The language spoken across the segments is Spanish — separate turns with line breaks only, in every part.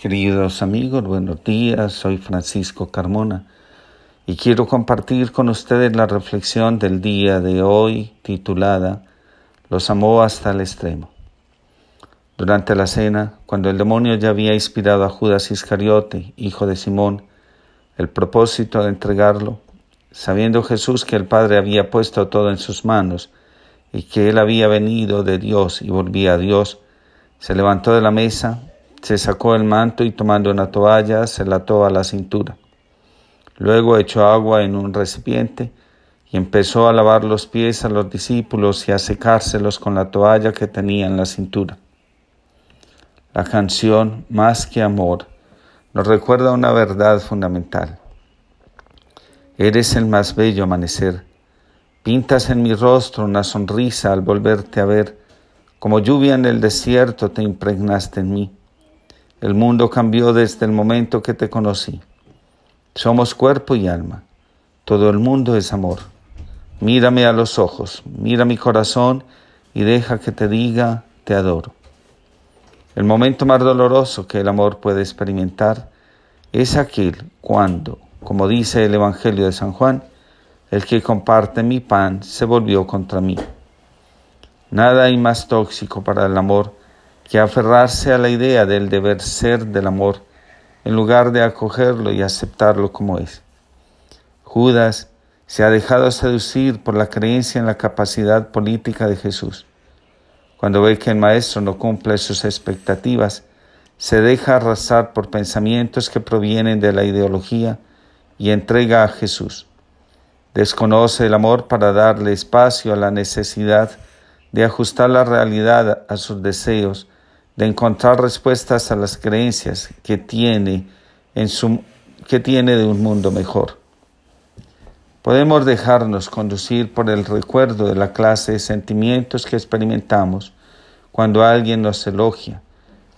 Queridos amigos, buenos días. Soy Francisco Carmona y quiero compartir con ustedes la reflexión del día de hoy titulada Los amó hasta el extremo. Durante la cena, cuando el demonio ya había inspirado a Judas Iscariote, hijo de Simón, el propósito de entregarlo, sabiendo Jesús que el Padre había puesto todo en sus manos y que él había venido de Dios y volvía a Dios, se levantó de la mesa, se sacó el manto y tomando una toalla se la ató a la cintura. Luego echó agua en un recipiente y empezó a lavar los pies a los discípulos y a secárselos con la toalla que tenía en la cintura. La canción Más que amor nos recuerda una verdad fundamental. Eres el más bello amanecer. Pintas en mi rostro una sonrisa al volverte a ver. Como lluvia en el desierto te impregnaste en mí. El mundo cambió desde el momento que te conocí. Somos cuerpo y alma. Todo el mundo es amor. Mírame a los ojos, mira mi corazón y deja que te diga, te adoro. El momento más doloroso que el amor puede experimentar es aquel cuando, como dice el Evangelio de San Juan, el que comparte mi pan se volvió contra mí. Nada hay más tóxico para el amor que aferrarse a la idea del deber ser del amor en lugar de acogerlo y aceptarlo como es. Judas se ha dejado seducir por la creencia en la capacidad política de Jesús. Cuando ve que el Maestro no cumple sus expectativas, se deja arrasar por pensamientos que provienen de la ideología y entrega a Jesús. Desconoce el amor para darle espacio a la necesidad de ajustar la realidad a sus deseos de encontrar respuestas a las creencias que tiene, en su, que tiene de un mundo mejor. Podemos dejarnos conducir por el recuerdo de la clase de sentimientos que experimentamos cuando alguien nos elogia,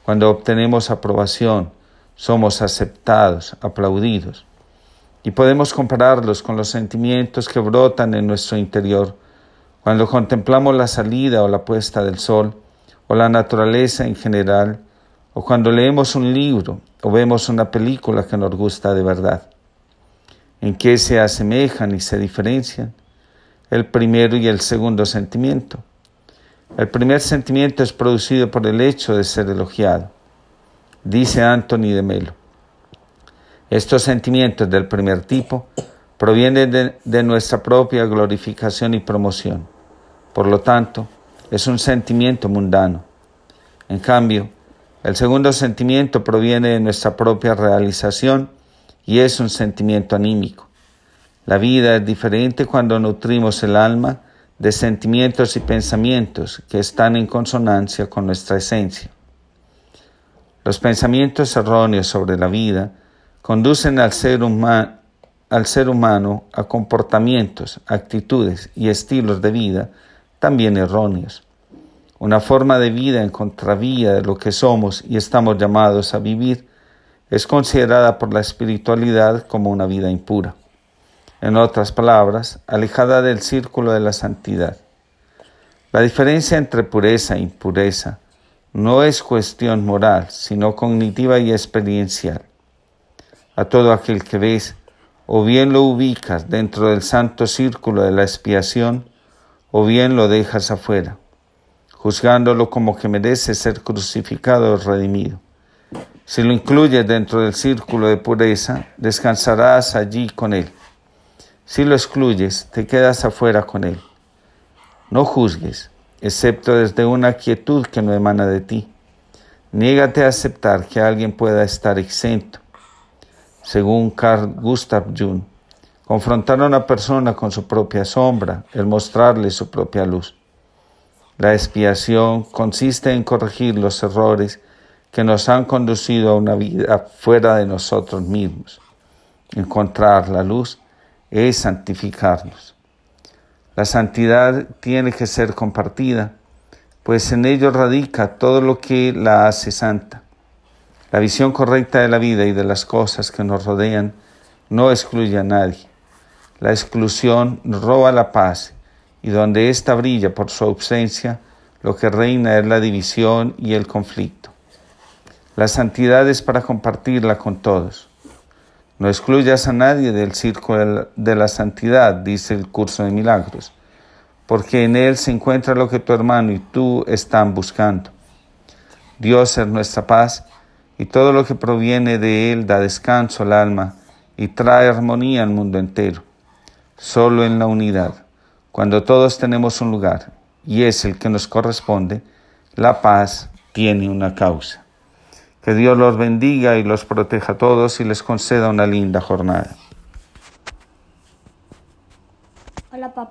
cuando obtenemos aprobación, somos aceptados, aplaudidos. Y podemos compararlos con los sentimientos que brotan en nuestro interior cuando contemplamos la salida o la puesta del sol o la naturaleza en general, o cuando leemos un libro o vemos una película que nos gusta de verdad. ¿En qué se asemejan y se diferencian? El primero y el segundo sentimiento. El primer sentimiento es producido por el hecho de ser elogiado. Dice Anthony de Melo. Estos sentimientos del primer tipo provienen de, de nuestra propia glorificación y promoción. Por lo tanto, es un sentimiento mundano. En cambio, el segundo sentimiento proviene de nuestra propia realización y es un sentimiento anímico. La vida es diferente cuando nutrimos el alma de sentimientos y pensamientos que están en consonancia con nuestra esencia. Los pensamientos erróneos sobre la vida conducen al ser, al ser humano a comportamientos, actitudes y estilos de vida también erróneos. Una forma de vida en contravía de lo que somos y estamos llamados a vivir es considerada por la espiritualidad como una vida impura. En otras palabras, alejada del círculo de la santidad. La diferencia entre pureza e impureza no es cuestión moral, sino cognitiva y experiencial. A todo aquel que ves, o bien lo ubicas dentro del santo círculo de la expiación, o bien lo dejas afuera, juzgándolo como que merece ser crucificado o redimido. Si lo incluyes dentro del círculo de pureza, descansarás allí con él. Si lo excluyes, te quedas afuera con él. No juzgues, excepto desde una quietud que no emana de ti. Niégate a aceptar que alguien pueda estar exento. Según Carl Gustav Jung, confrontar a una persona con su propia sombra, el mostrarle su propia luz. La expiación consiste en corregir los errores que nos han conducido a una vida fuera de nosotros mismos. Encontrar la luz es santificarnos. La santidad tiene que ser compartida, pues en ello radica todo lo que la hace santa. La visión correcta de la vida y de las cosas que nos rodean no excluye a nadie. La exclusión roba la paz y donde ésta brilla por su ausencia, lo que reina es la división y el conflicto. La santidad es para compartirla con todos. No excluyas a nadie del círculo de la santidad, dice el curso de milagros, porque en él se encuentra lo que tu hermano y tú están buscando. Dios es nuestra paz y todo lo que proviene de él da descanso al alma y trae armonía al mundo entero. Solo en la unidad, cuando todos tenemos un lugar y es el que nos corresponde, la paz tiene una causa. Que Dios los bendiga y los proteja a todos y les conceda una linda jornada.
Hola papi.